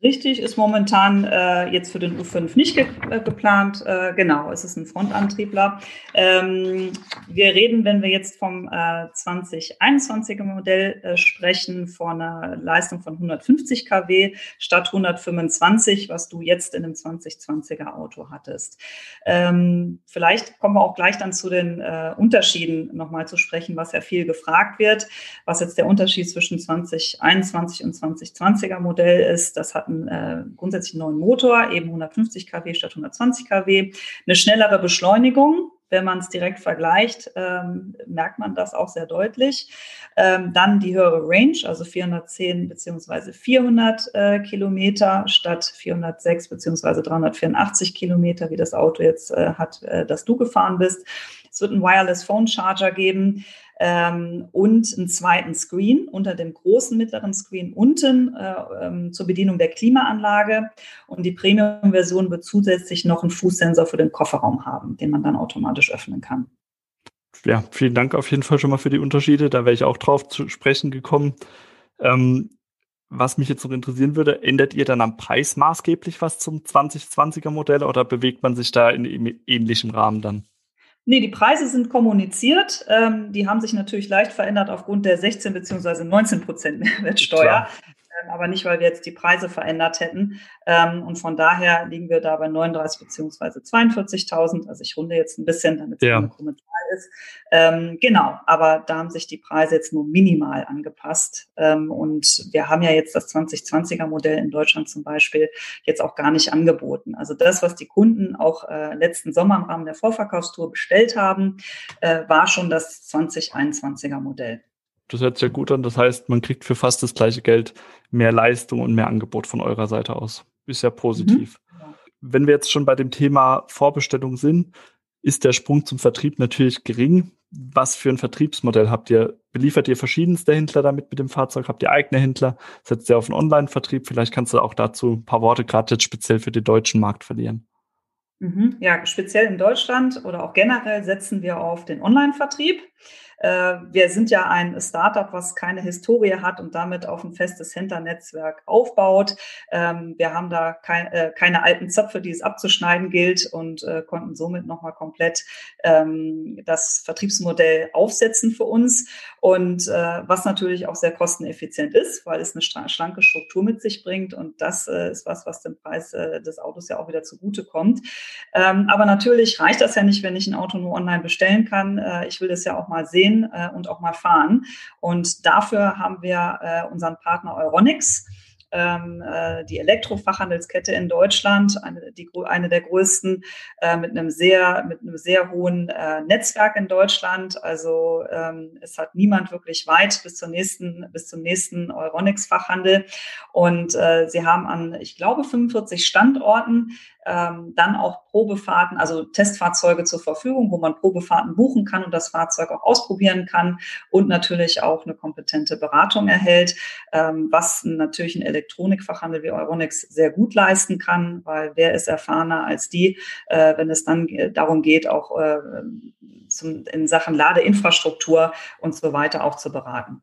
Richtig, ist momentan äh, jetzt für den U5 nicht ge äh, geplant. Äh, genau, es ist ein Frontantriebler. Ähm, wir reden, wenn wir jetzt vom äh, 2021er Modell äh, sprechen, von einer Leistung von 150 kW statt 125, was du jetzt in einem 2020er Auto hattest. Ähm, vielleicht kommen wir auch gleich dann zu den äh, Unterschieden nochmal zu sprechen, was ja viel gefragt wird, was jetzt der Unterschied zwischen 2021 und 2020er Modell ist. Das hat einen äh, grundsätzlich neuen Motor, eben 150 kW statt 120 kW, eine schnellere Beschleunigung. Wenn man es direkt vergleicht, ähm, merkt man das auch sehr deutlich. Ähm, dann die höhere Range, also 410 beziehungsweise 400 äh, Kilometer statt 406 beziehungsweise 384 Kilometer, wie das Auto jetzt äh, hat, äh, das du gefahren bist. Es wird einen Wireless Phone Charger geben ähm, und einen zweiten Screen unter dem großen mittleren Screen unten äh, ähm, zur Bedienung der Klimaanlage. Und die Premium-Version wird zusätzlich noch einen Fußsensor für den Kofferraum haben, den man dann automatisch öffnen kann. Ja, vielen Dank auf jeden Fall schon mal für die Unterschiede. Da wäre ich auch drauf zu sprechen gekommen. Ähm, was mich jetzt noch interessieren würde, ändert ihr dann am Preis maßgeblich was zum 2020er Modell oder bewegt man sich da in ähnlichem Rahmen dann? Nee, die Preise sind kommuniziert. Ähm, die haben sich natürlich leicht verändert aufgrund der 16 bzw. 19 Prozent Mehrwertsteuer. Ähm, aber nicht, weil wir jetzt die Preise verändert hätten. Ähm, und von daher liegen wir da bei 39 beziehungsweise 42.000. Also ich runde jetzt ein bisschen, damit es ja. eine Kommentar ist. Ähm, genau, aber da haben sich die Preise jetzt nur minimal angepasst. Ähm, und wir haben ja jetzt das 2020er Modell in Deutschland zum Beispiel jetzt auch gar nicht angeboten. Also das, was die Kunden auch äh, letzten Sommer im Rahmen der Vorverkaufstour bestellt haben, äh, war schon das 2021er Modell. Das hört sich ja gut an. Das heißt, man kriegt für fast das gleiche Geld mehr Leistung und mehr Angebot von eurer Seite aus. Ist ja positiv. Mhm. Wenn wir jetzt schon bei dem Thema Vorbestellung sind, ist der Sprung zum Vertrieb natürlich gering. Was für ein Vertriebsmodell habt ihr? Beliefert ihr verschiedenste Händler damit mit dem Fahrzeug? Habt ihr eigene Händler? Setzt ihr auf einen Online-Vertrieb? Vielleicht kannst du auch dazu ein paar Worte gerade jetzt speziell für den deutschen Markt verlieren. Mhm. Ja, speziell in Deutschland oder auch generell setzen wir auf den Online-Vertrieb. Äh, wir sind ja ein Startup, was keine Historie hat und damit auf ein festes Händlernetzwerk aufbaut. Ähm, wir haben da äh, keine alten Zöpfe, die es abzuschneiden gilt und äh, konnten somit nochmal komplett ähm, das Vertriebsmodell aufsetzen für uns. Und was natürlich auch sehr kosteneffizient ist, weil es eine schlanke Struktur mit sich bringt. Und das ist was, was dem Preis des Autos ja auch wieder zugute kommt. Ähm, aber natürlich reicht das ja nicht, wenn ich ein Auto nur online bestellen kann. Ich will das ja auch mal sehen äh, und auch mal fahren. Und dafür haben wir äh, unseren Partner Euronics ähm, äh, die Elektrofachhandelskette in Deutschland, eine, die, eine der größten, äh, mit einem sehr, mit einem sehr hohen äh, Netzwerk in Deutschland. Also ähm, es hat niemand wirklich weit bis zur nächsten, bis zum nächsten Euronics-Fachhandel. Und sie haben an, ich glaube, 45 Standorten ähm, dann auch Probefahrten, also Testfahrzeuge zur Verfügung, wo man Probefahrten buchen kann und das Fahrzeug auch ausprobieren kann und natürlich auch eine kompetente Beratung erhält, ähm, was natürlich ein Elektronikfachhandel wie Euronics sehr gut leisten kann, weil wer ist erfahrener als die, äh, wenn es dann darum geht, auch äh, zum, in Sachen Ladeinfrastruktur und so weiter auch zu beraten.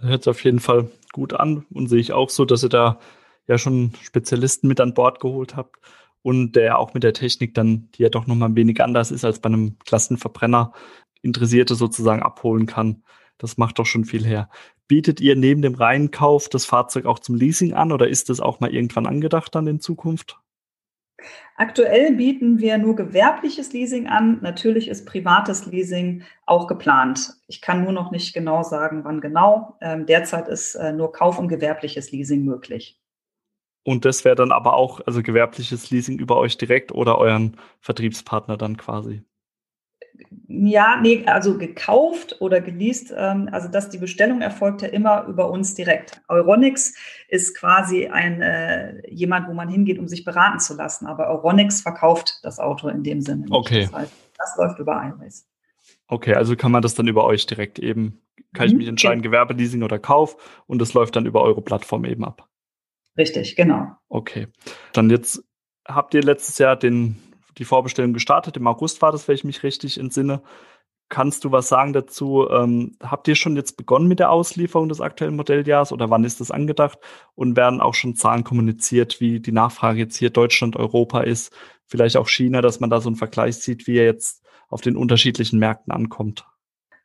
Hört sich auf jeden Fall gut an und sehe ich auch so, dass ihr da ja schon Spezialisten mit an Bord geholt habt und der auch mit der Technik dann, die ja doch nochmal ein wenig anders ist als bei einem Klassenverbrenner, Interessierte sozusagen abholen kann. Das macht doch schon viel her. Bietet ihr neben dem Reinkauf das Fahrzeug auch zum Leasing an oder ist das auch mal irgendwann angedacht dann in Zukunft? Aktuell bieten wir nur gewerbliches Leasing an. Natürlich ist privates Leasing auch geplant. Ich kann nur noch nicht genau sagen, wann genau. Ähm, derzeit ist äh, nur Kauf- und gewerbliches Leasing möglich. Und das wäre dann aber auch, also gewerbliches Leasing über euch direkt oder euren Vertriebspartner dann quasi? Ja, nee, also gekauft oder geleast, ähm, also dass die Bestellung erfolgt ja immer über uns direkt. Euronics ist quasi ein äh, jemand, wo man hingeht, um sich beraten zu lassen. Aber Euronics verkauft das Auto in dem Sinne. Okay. Das, heißt, das läuft über iWays. Okay, also kann man das dann über euch direkt eben, kann mhm, ich mich entscheiden, okay. Gewerbeleasing oder Kauf und das läuft dann über eure Plattform eben ab. Richtig, genau. Okay. Dann jetzt habt ihr letztes Jahr den, die Vorbestellung gestartet. Im August war das, wenn ich mich richtig entsinne. Kannst du was sagen dazu? Ähm, habt ihr schon jetzt begonnen mit der Auslieferung des aktuellen Modelljahres oder wann ist das angedacht? Und werden auch schon Zahlen kommuniziert, wie die Nachfrage jetzt hier Deutschland, Europa ist, vielleicht auch China, dass man da so einen Vergleich sieht, wie er jetzt auf den unterschiedlichen Märkten ankommt?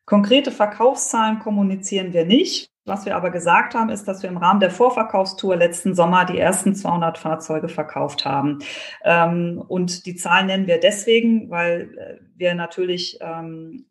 Konkrete Verkaufszahlen kommunizieren wir nicht. Was wir aber gesagt haben, ist, dass wir im Rahmen der Vorverkaufstour letzten Sommer die ersten 200 Fahrzeuge verkauft haben. Ähm, und die Zahlen nennen wir deswegen, weil äh, wir natürlich ähm,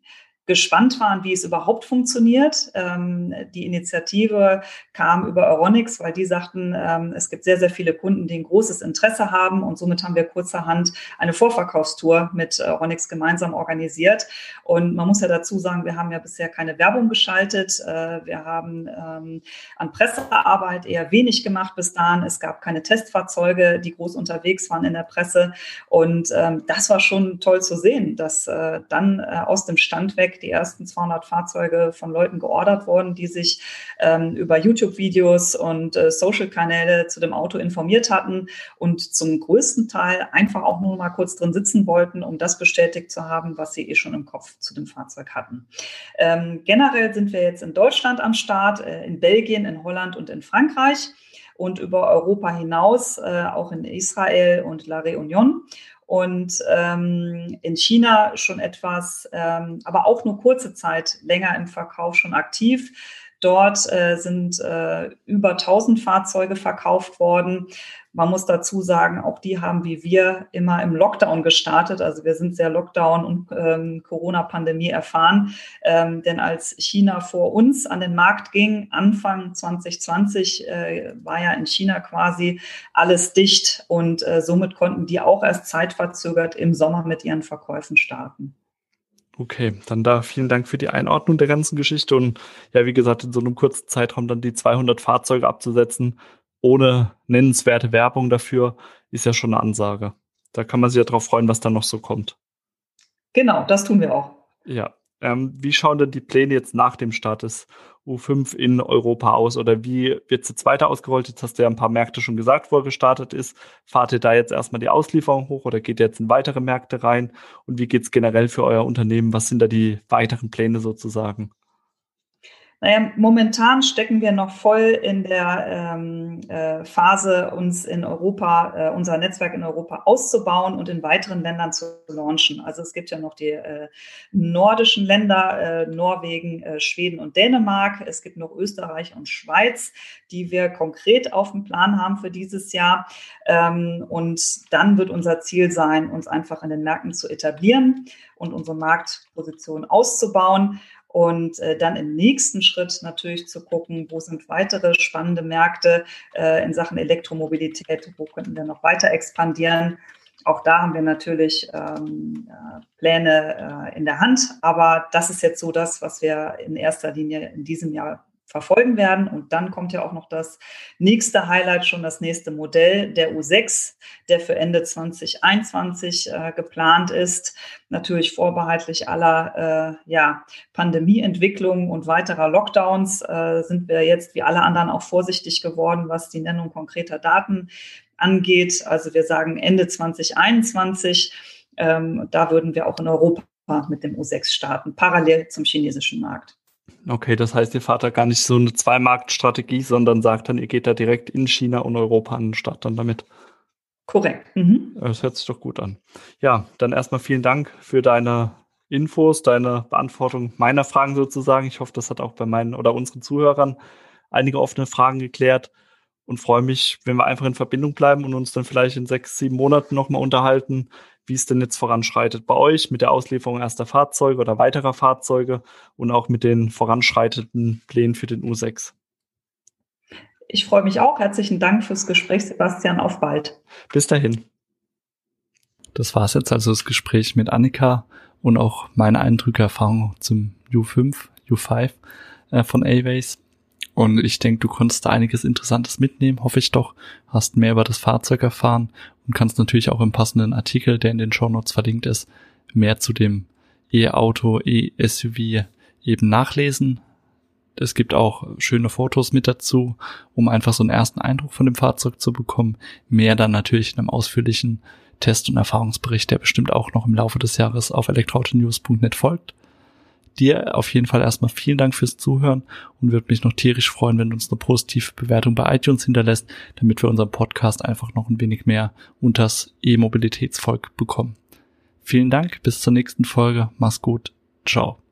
gespannt waren, wie es überhaupt funktioniert. Ähm, die Initiative kam über Euronics, weil die sagten, ähm, es gibt sehr, sehr viele Kunden, die ein großes Interesse haben und somit haben wir kurzerhand eine Vorverkaufstour mit Euronics gemeinsam organisiert. Und man muss ja dazu sagen, wir haben ja bisher keine Werbung geschaltet. Äh, wir haben ähm, an Pressearbeit eher wenig gemacht bis dahin. Es gab keine Testfahrzeuge, die groß unterwegs waren in der Presse. Und ähm, das war schon toll zu sehen, dass äh, dann äh, aus dem Stand weg die ersten 200 Fahrzeuge von Leuten geordert wurden, die sich ähm, über YouTube-Videos und äh, Social-Kanäle zu dem Auto informiert hatten und zum größten Teil einfach auch nur mal kurz drin sitzen wollten, um das bestätigt zu haben, was sie eh schon im Kopf zu dem Fahrzeug hatten. Ähm, generell sind wir jetzt in Deutschland am Start, äh, in Belgien, in Holland und in Frankreich und über Europa hinaus, äh, auch in Israel und La Réunion und ähm, in China schon etwas, ähm, aber auch nur kurze Zeit länger im Verkauf schon aktiv. Dort äh, sind äh, über 1000 Fahrzeuge verkauft worden. Man muss dazu sagen, auch die haben wie wir immer im Lockdown gestartet. Also wir sind sehr Lockdown- und ähm, Corona-Pandemie erfahren. Ähm, denn als China vor uns an den Markt ging, Anfang 2020, äh, war ja in China quasi alles dicht und äh, somit konnten die auch erst zeitverzögert im Sommer mit ihren Verkäufen starten. Okay, dann da vielen Dank für die Einordnung der ganzen Geschichte und ja, wie gesagt, in so einem kurzen Zeitraum dann die 200 Fahrzeuge abzusetzen, ohne nennenswerte Werbung dafür, ist ja schon eine Ansage. Da kann man sich ja drauf freuen, was dann noch so kommt. Genau, das tun wir auch. Ja. Ähm, wie schauen denn die Pläne jetzt nach dem Start des U5 in Europa aus? Oder wie wird es jetzt weiter ausgerollt? Jetzt hast du ja ein paar Märkte schon gesagt, wo er gestartet ist. Fahrt ihr da jetzt erstmal die Auslieferung hoch oder geht ihr jetzt in weitere Märkte rein? Und wie geht es generell für euer Unternehmen? Was sind da die weiteren Pläne sozusagen? Naja, momentan stecken wir noch voll in der ähm, äh, Phase, uns in Europa, äh, unser Netzwerk in Europa auszubauen und in weiteren Ländern zu launchen. Also es gibt ja noch die äh, nordischen Länder, äh, Norwegen, äh, Schweden und Dänemark. Es gibt noch Österreich und Schweiz, die wir konkret auf dem Plan haben für dieses Jahr. Ähm, und dann wird unser Ziel sein, uns einfach in den Märkten zu etablieren und unsere Marktposition auszubauen und äh, dann im nächsten Schritt natürlich zu gucken, wo sind weitere spannende Märkte äh, in Sachen Elektromobilität, wo könnten wir noch weiter expandieren. Auch da haben wir natürlich ähm, äh, Pläne äh, in der Hand, aber das ist jetzt so das, was wir in erster Linie in diesem Jahr verfolgen werden. Und dann kommt ja auch noch das nächste Highlight, schon das nächste Modell, der U6, der für Ende 2021 äh, geplant ist. Natürlich vorbehaltlich aller äh, ja, Pandemieentwicklungen und weiterer Lockdowns äh, sind wir jetzt wie alle anderen auch vorsichtig geworden, was die Nennung konkreter Daten angeht. Also wir sagen Ende 2021. Ähm, da würden wir auch in Europa mit dem U6 starten, parallel zum chinesischen Markt. Okay, das heißt, ihr fahrt da gar nicht so eine Zwei-Markt-Strategie, sondern sagt dann, ihr geht da direkt in China und Europa an den Start dann damit. Korrekt. Mhm. Das hört sich doch gut an. Ja, dann erstmal vielen Dank für deine Infos, deine Beantwortung meiner Fragen sozusagen. Ich hoffe, das hat auch bei meinen oder unseren Zuhörern einige offene Fragen geklärt und freue mich, wenn wir einfach in Verbindung bleiben und uns dann vielleicht in sechs, sieben Monaten nochmal unterhalten, wie es denn jetzt voranschreitet bei euch mit der Auslieferung erster Fahrzeuge oder weiterer Fahrzeuge und auch mit den voranschreitenden Plänen für den U6. Ich freue mich auch. Herzlichen Dank fürs Gespräch, Sebastian. Auf bald. Bis dahin. Das war es jetzt also das Gespräch mit Annika und auch meine Eindrücke, Erfahrungen zum U5, U5 äh, von A-Ways. Und ich denke, du konntest da einiges Interessantes mitnehmen, hoffe ich doch. Hast mehr über das Fahrzeug erfahren und kannst natürlich auch im passenden Artikel, der in den Show Notes verlinkt ist, mehr zu dem E-Auto, E-SUV eben nachlesen. Es gibt auch schöne Fotos mit dazu, um einfach so einen ersten Eindruck von dem Fahrzeug zu bekommen. Mehr dann natürlich in einem ausführlichen Test- und Erfahrungsbericht, der bestimmt auch noch im Laufe des Jahres auf elektroautonews.net folgt dir auf jeden Fall erstmal vielen Dank fürs Zuhören und würde mich noch tierisch freuen, wenn du uns eine positive Bewertung bei iTunes hinterlässt, damit wir unseren Podcast einfach noch ein wenig mehr unters E-Mobilitätsvolk bekommen. Vielen Dank, bis zur nächsten Folge. Mach's gut. Ciao.